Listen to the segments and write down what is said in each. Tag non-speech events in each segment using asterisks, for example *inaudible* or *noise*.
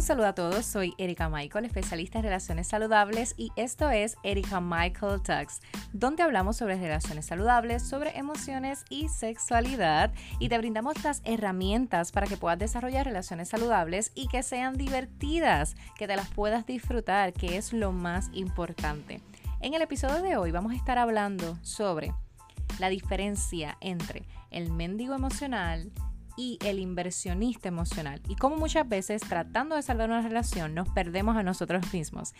Un saludo a todos, soy Erika Michael, especialista en relaciones saludables y esto es Erika Michael Talks, donde hablamos sobre relaciones saludables, sobre emociones y sexualidad y te brindamos las herramientas para que puedas desarrollar relaciones saludables y que sean divertidas, que te las puedas disfrutar, que es lo más importante. En el episodio de hoy vamos a estar hablando sobre la diferencia entre el mendigo emocional, y el inversionista emocional. Y como muchas veces tratando de salvar una relación nos perdemos a nosotros mismos.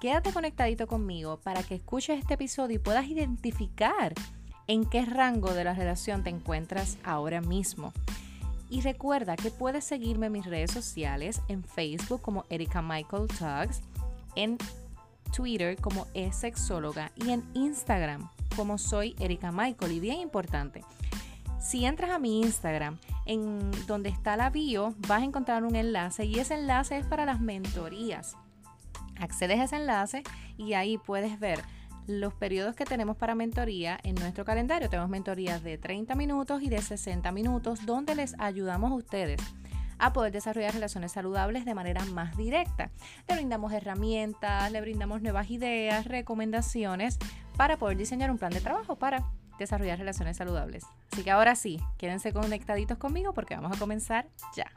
Quédate conectadito conmigo para que escuches este episodio y puedas identificar en qué rango de la relación te encuentras ahora mismo. Y recuerda que puedes seguirme en mis redes sociales, en Facebook como Erika Michael Talks, en Twitter como es sexóloga y en Instagram como soy Erika Michael. Y bien importante, si entras a mi Instagram, en donde está la bio, vas a encontrar un enlace y ese enlace es para las mentorías. Accedes a ese enlace y ahí puedes ver los periodos que tenemos para mentoría en nuestro calendario. Tenemos mentorías de 30 minutos y de 60 minutos donde les ayudamos a ustedes a poder desarrollar relaciones saludables de manera más directa. Le brindamos herramientas, le brindamos nuevas ideas, recomendaciones para poder diseñar un plan de trabajo para desarrollar relaciones saludables. Así que ahora sí, quédense conectaditos conmigo porque vamos a comenzar ya.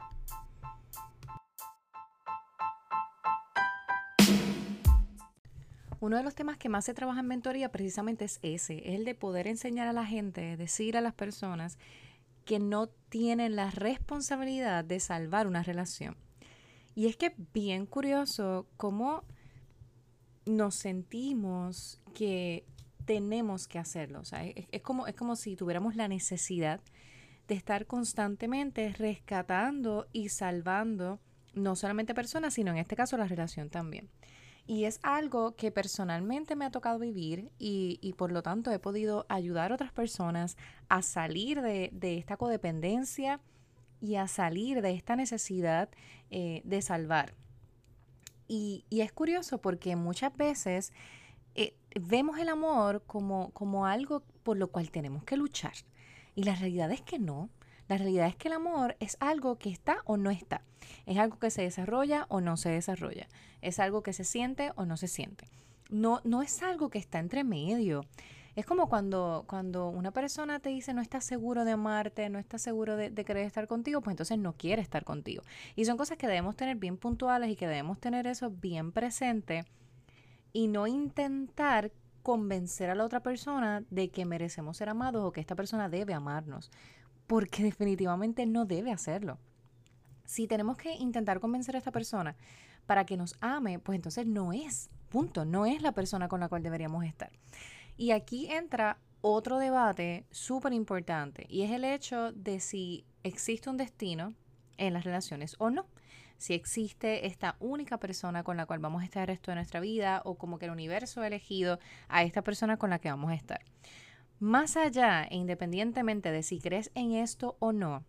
Uno de los temas que más se trabaja en mentoría precisamente es ese, es el de poder enseñar a la gente, decir a las personas que no tienen la responsabilidad de salvar una relación. Y es que bien curioso cómo nos sentimos que tenemos que hacerlo. O sea, es, como, es como si tuviéramos la necesidad de estar constantemente rescatando y salvando no solamente personas, sino en este caso la relación también. Y es algo que personalmente me ha tocado vivir y, por lo tanto he podido ayudar a otras personas a salir de, esta codependencia y a salir de esta necesidad eh, de salvar. Y, y es curioso porque muchas veces vemos el amor como, como algo por lo cual tenemos que luchar. Y la realidad es que no. La realidad es que el amor es algo que está o no está. Es algo que se desarrolla o no se desarrolla. Es algo que se siente o no se siente. No, no es algo que está entre medio. Es como cuando, cuando una persona te dice no está seguro de amarte, no está seguro de, de, querer estar contigo, pues entonces no quiere estar contigo. Y son cosas que debemos tener bien puntuales y que debemos tener eso bien presente y no intentar convencer a la otra persona de que merecemos ser amados o que esta persona debe amarnos, porque definitivamente no debe hacerlo. Si tenemos que intentar convencer a esta persona para que nos ame, pues entonces no es, punto, no es la persona con la cual deberíamos estar. Y aquí entra otro debate súper importante y es el hecho de si existe un destino en las relaciones o no si existe esta única persona con la cual vamos a estar el resto de nuestra vida o como que el universo ha elegido a esta persona con la que vamos a estar. Más allá e independientemente de si crees en esto o no,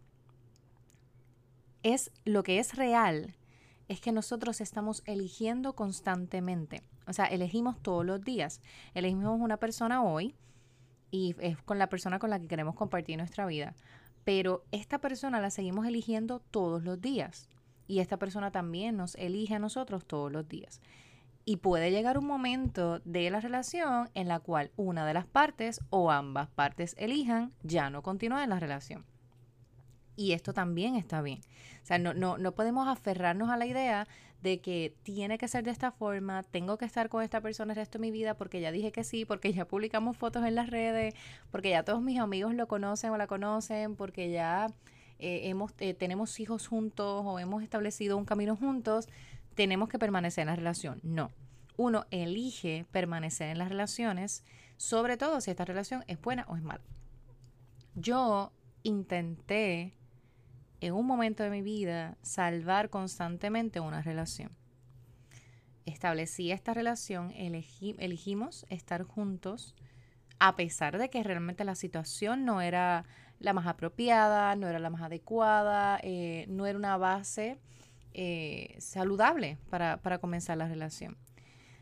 es lo que es real es que nosotros estamos eligiendo constantemente. O sea, elegimos todos los días. Elegimos una persona hoy y es con la persona con la que queremos compartir nuestra vida. Pero esta persona la seguimos eligiendo todos los días y esta persona también nos elige a nosotros todos los días. Y puede llegar un momento de la relación en la cual una de las partes o ambas partes elijan ya no continuar en la relación. Y esto también está bien. O sea, no, no, no podemos aferrarnos a la idea de que tiene que ser de esta forma, tengo que estar con esta persona el resto de mi vida porque ya dije que sí, porque ya publicamos fotos en las redes, porque ya todos mis amigos lo conocen o la conocen, porque ya eh, eh, tenemos hijos juntos o hemos establecido un camino juntos, tenemos que permanecer en la relación. No. Uno elige permanecer en las relaciones, sobre todo si esta relación es buena o es mala. Yo intenté en un momento de mi vida salvar constantemente una relación. Establecí esta relación, elegimos estar juntos, a pesar de que realmente la situación no era la más apropiada, no era la más adecuada, eh, no era una base eh, saludable para, para comenzar la relación.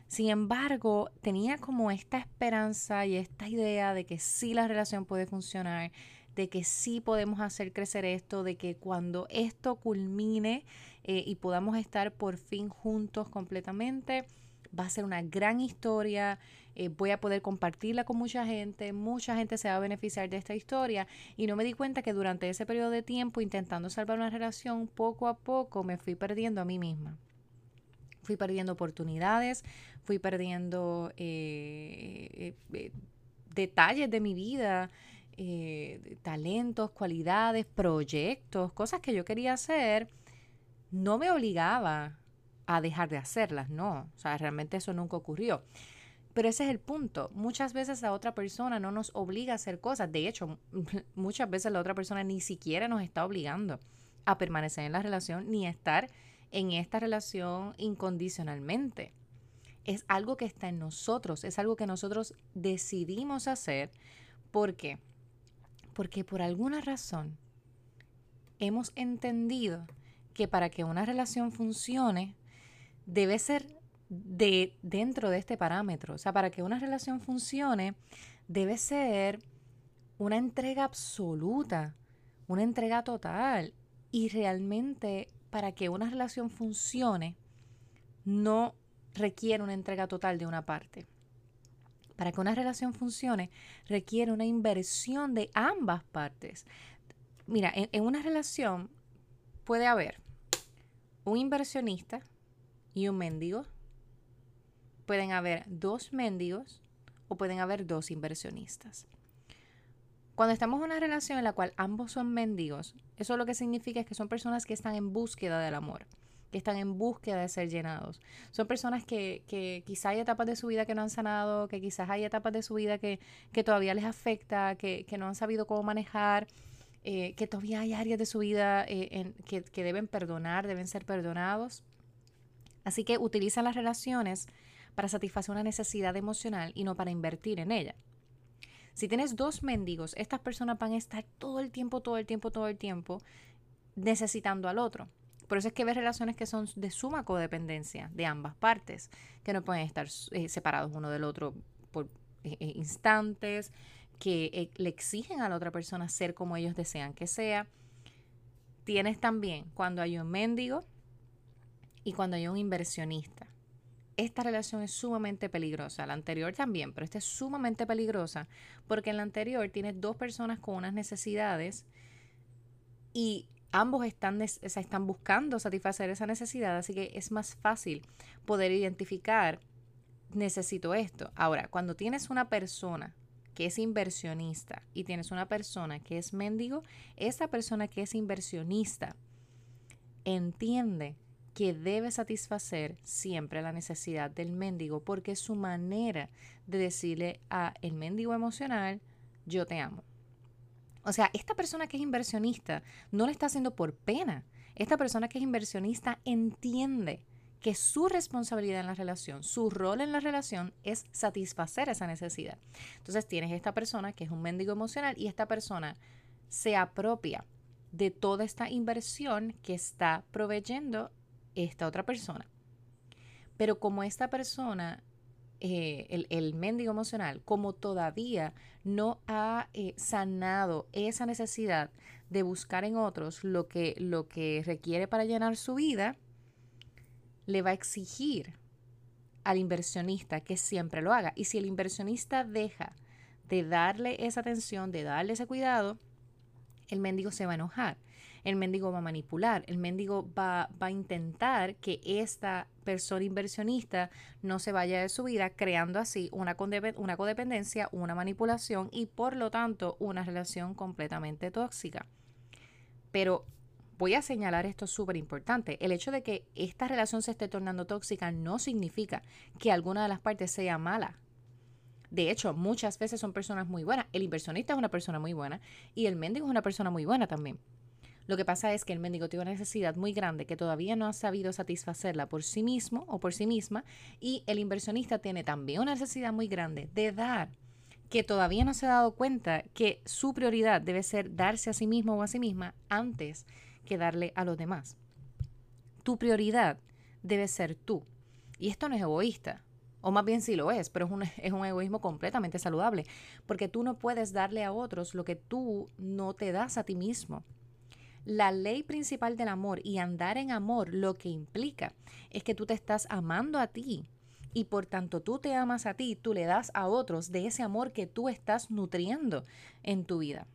Sin embargo, tenía como esta esperanza y esta idea de que sí la relación puede funcionar, de que sí podemos hacer crecer esto, de que cuando esto culmine eh, y podamos estar por fin juntos completamente, va a ser una gran historia, eh, voy a poder compartirla con mucha gente, mucha gente se va a beneficiar de esta historia y no me di cuenta que durante ese periodo de tiempo intentando salvar una relación, poco a poco me fui perdiendo a mí misma. Fui perdiendo oportunidades, fui perdiendo eh, eh, detalles de mi vida, talentos, cualidades, proyectos, cosas que yo quería hacer. No me obligaba a dejar de hacerlas, no, o sea, realmente eso nunca ocurrió. Pero ese es el punto. Muchas veces la otra persona no nos obliga a hacer cosas. De hecho, *laughs* muchas veces la otra persona ni siquiera nos está obligando a permanecer en la relación ni a estar en esta relación incondicionalmente. Es algo que está en nosotros, es algo que nosotros decidimos hacer. ¿Por qué? Porque por alguna razón hemos entendido que para que una relación funcione debe ser de, dentro de este parámetro. O sea, para que una relación funcione, debe ser una entrega absoluta, una entrega total. Y realmente, para que una relación funcione, no requiere una entrega total de una parte. Para que una relación funcione, requiere una inversión de ambas partes. Mira, en una relación puede haber un inversionista y un mendigo pueden haber dos mendigos o pueden haber dos inversionistas. Cuando estamos en una relación en la cual ambos son mendigos, eso lo que significa es que son personas que están en búsqueda del amor, que están en búsqueda de ser llenados. Son personas que, que quizá hay etapas de su vida que no han sanado, que quizás hay etapas de su vida que, todavía les afecta, que, no han sabido cómo manejar, eh, que todavía hay áreas de su vida eh, que, que deben perdonar, deben ser perdonados. Así que utilizan las relaciones para satisfacer una necesidad emocional y no para invertir en ella. Si tienes dos mendigos, estas personas van a estar todo el tiempo, todo el tiempo, todo el tiempo necesitando al otro. Por eso es que ves relaciones que son de suma codependencia de ambas partes, que no pueden estar eh, separados uno del otro por eh, eh, instantes, que le exigen a la otra persona ser como ellos desean que sea. Tienes también cuando hay un mendigo y cuando hay un inversionista esta relación es sumamente peligrosa. La anterior también, pero esta es sumamente peligrosa porque en la anterior tienes dos personas con unas necesidades y ambos están, están buscando satisfacer esa necesidad, así que es más fácil poder identificar, necesito esto. Ahora, cuando tienes una persona que es inversionista y tienes una persona que es mendigo, esa persona que es inversionista entiende que debe satisfacer siempre la necesidad del mendigo porque es su manera de decirle a el mendigo emocional, yo te amo. O sea, esta persona que es inversionista no lo está haciendo por pena. Esta persona que es inversionista entiende que su responsabilidad en la relación, su rol en la relación es satisfacer esa necesidad. Entonces tienes esta persona que es un mendigo emocional y esta persona se apropia de toda esta inversión que está proveyendo esta otra persona. Pero como esta persona, eh, el, el, mendigo emocional, como todavía no ha eh, sanado esa necesidad de buscar en otros lo que, lo que requiere para llenar su vida, le va a exigir al inversionista que siempre lo haga. Y si el inversionista deja de darle esa atención, de darle ese cuidado, el mendigo se va a enojar el mendigo va a manipular, el mendigo va, a intentar que esta persona inversionista no se vaya de su vida, creando así una, una codependencia, una manipulación y por lo tanto una relación completamente tóxica. Pero voy a señalar esto súper importante. El hecho de que esta relación se esté tornando tóxica no significa que alguna de las partes sea mala. De hecho, muchas veces son personas muy buenas. El inversionista es una persona muy buena y el mendigo es una persona muy buena también. Lo que pasa es que el mendigo tiene una necesidad muy grande que todavía no ha sabido satisfacerla por sí mismo o por sí misma y el inversionista tiene también una necesidad muy grande de dar que todavía no se ha dado cuenta que su prioridad debe ser darse a sí mismo o a sí misma antes que darle a los demás. Tu prioridad debe ser tú. Y esto no es egoísta. O más bien sí lo es, pero es un, es un egoísmo completamente saludable, porque tú no puedes darle a otros lo que tú no te das a ti mismo. La ley principal del amor y andar en amor lo que implica es que tú te estás amando a ti y por tanto tú te amas a ti, tú le das a otros de ese amor que tú estás nutriendo en tu vida.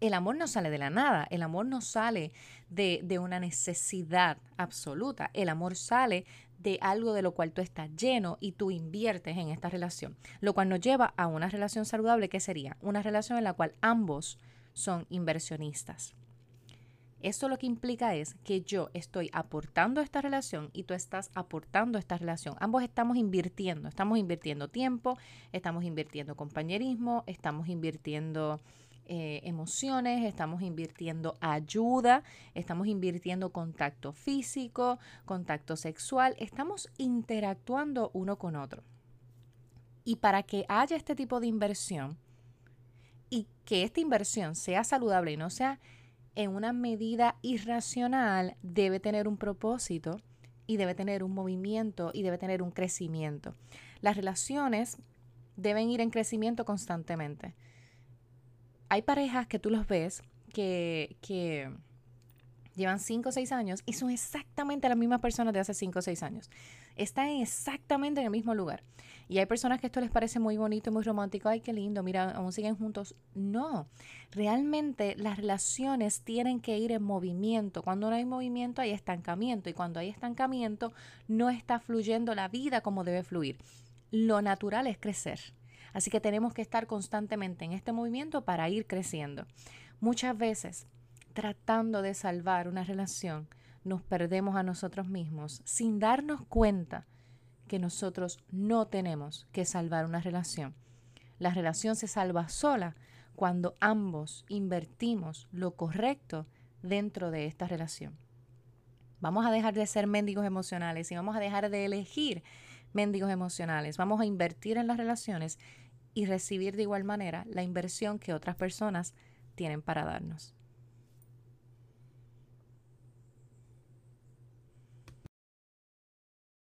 El amor no sale de la nada, el amor no sale de, de una necesidad absoluta, el amor sale de algo de lo cual tú estás lleno y tú inviertes en esta relación, lo cual nos lleva a una relación saludable que sería una relación en la cual ambos son inversionistas. Esto lo que implica es que yo estoy aportando esta relación y tú estás aportando esta relación. Ambos estamos invirtiendo, estamos invirtiendo tiempo, estamos invirtiendo compañerismo, estamos invirtiendo eh, emociones, estamos invirtiendo ayuda, estamos invirtiendo contacto físico, contacto sexual, estamos interactuando uno con otro. Y para que haya este tipo de inversión y que esta inversión sea saludable y no sea en una medida irracional, debe tener un propósito y debe tener un movimiento y debe tener un crecimiento. Las relaciones deben ir en crecimiento constantemente hay parejas que tú los ves que, que llevan 5 o 6 años y son exactamente las mismas personas de hace 5 o 6 años. Están exactamente en el mismo lugar. Y hay personas que esto les parece muy bonito, muy romántico, ay, qué lindo, mira, aún siguen juntos. No, realmente las relaciones tienen que ir en movimiento. Cuando no hay movimiento hay estancamiento y cuando hay estancamiento no está fluyendo la vida como debe fluir. Lo natural es crecer. Así que tenemos que estar constantemente en este movimiento para ir creciendo. Muchas veces, tratando de salvar una relación, nos perdemos a nosotros mismos sin darnos cuenta que nosotros no tenemos que salvar una relación. La relación se salva sola cuando ambos invertimos lo correcto dentro de esta relación. Vamos a dejar de ser mendigos emocionales y vamos a dejar de elegir mendigos emocionales. Vamos a invertir en las relaciones y recibir de igual manera la inversión que otras personas tienen para darnos.